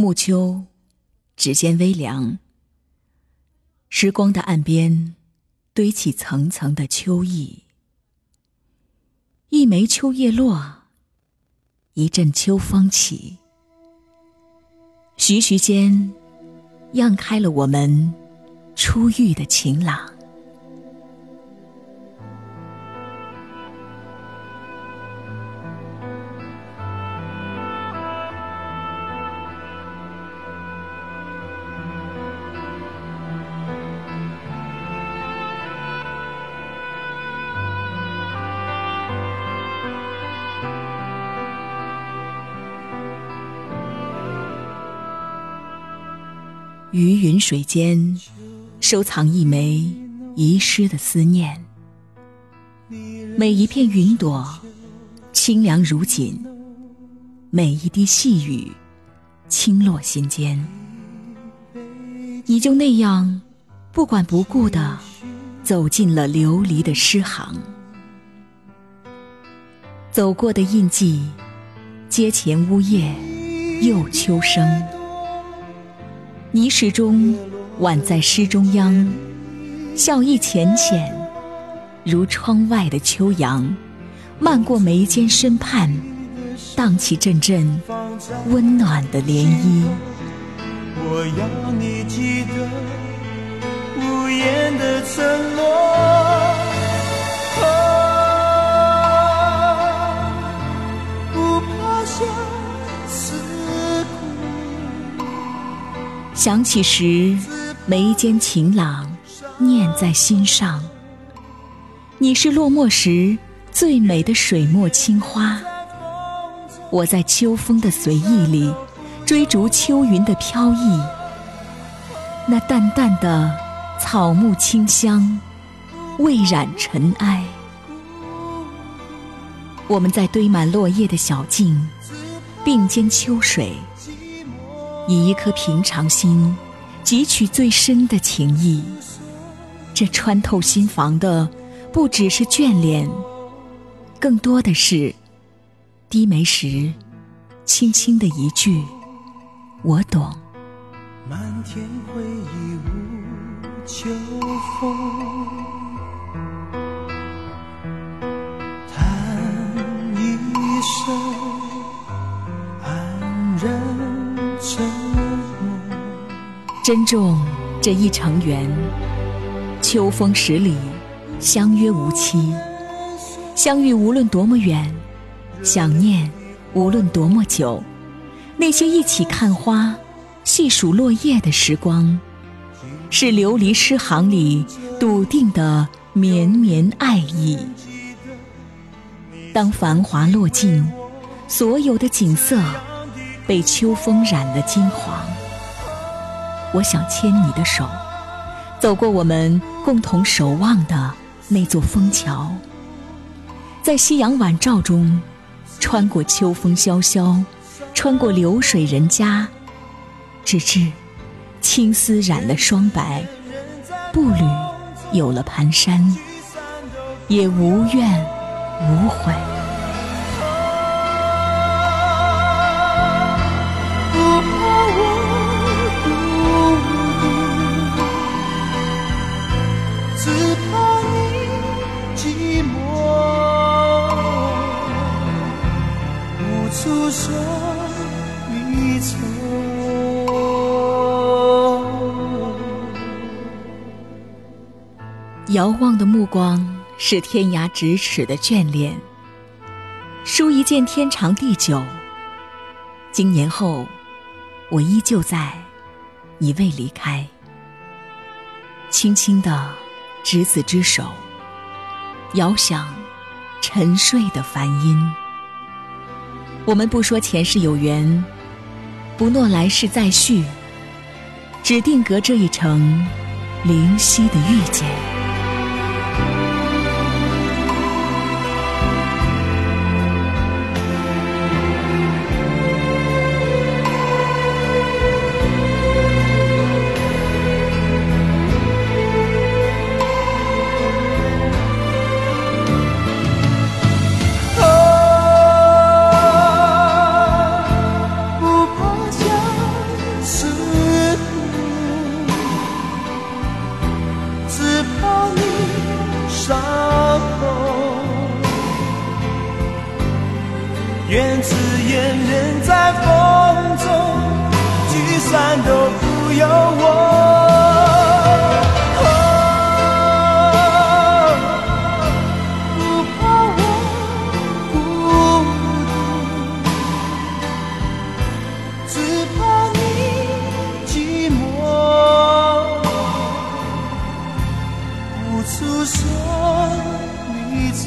暮秋，指尖微凉。时光的岸边，堆起层层的秋意。一枚秋叶落，一阵秋风起，徐徐间，漾开了我们初遇的晴朗。于云水间，收藏一枚遗失的思念。每一片云朵，清凉如锦；每一滴细雨，轻落心间。你就那样，不管不顾地走进了流离的诗行。走过的印记，阶前呜咽，又秋声。泥石中，宛在诗中央，笑意浅浅，如窗外的秋阳，漫过眉间身畔，荡起阵阵温暖的涟漪。我要你记得无言的承诺。想起时，眉间晴朗，念在心上。你是落寞时最美的水墨青花，我在秋风的随意里追逐秋云的飘逸。那淡淡的草木清香，未染尘埃。我们在堆满落叶的小径，并肩秋水。以一颗平常心，汲取最深的情谊。这穿透心房的，不只是眷恋，更多的是低眉时轻轻的一句“我懂”。漫天回忆无秋风，叹一声珍重这一程缘，秋风十里，相约无期。相遇无论多么远，想念无论多么久。那些一起看花、细数落叶的时光，是流离诗行里笃定的绵绵爱意。当繁华落尽，所有的景色被秋风染了金黄。我想牵你的手，走过我们共同守望的那座枫桥，在夕阳晚照中，穿过秋风萧萧，穿过流水人家，直至青丝染了霜白，步履有了蹒跚，也无怨无悔。遥望的目光是天涯咫尺的眷恋。书一见天长地久。经年后，我依旧在，你未离开。轻轻的执子之手，遥想沉睡的梵音。我们不说前世有缘，不诺来世再续，只定格这一程灵犀的遇见。愿只愿人在风中聚散都不由我。啊不怕我孤独只怕你寂寞。不出说你就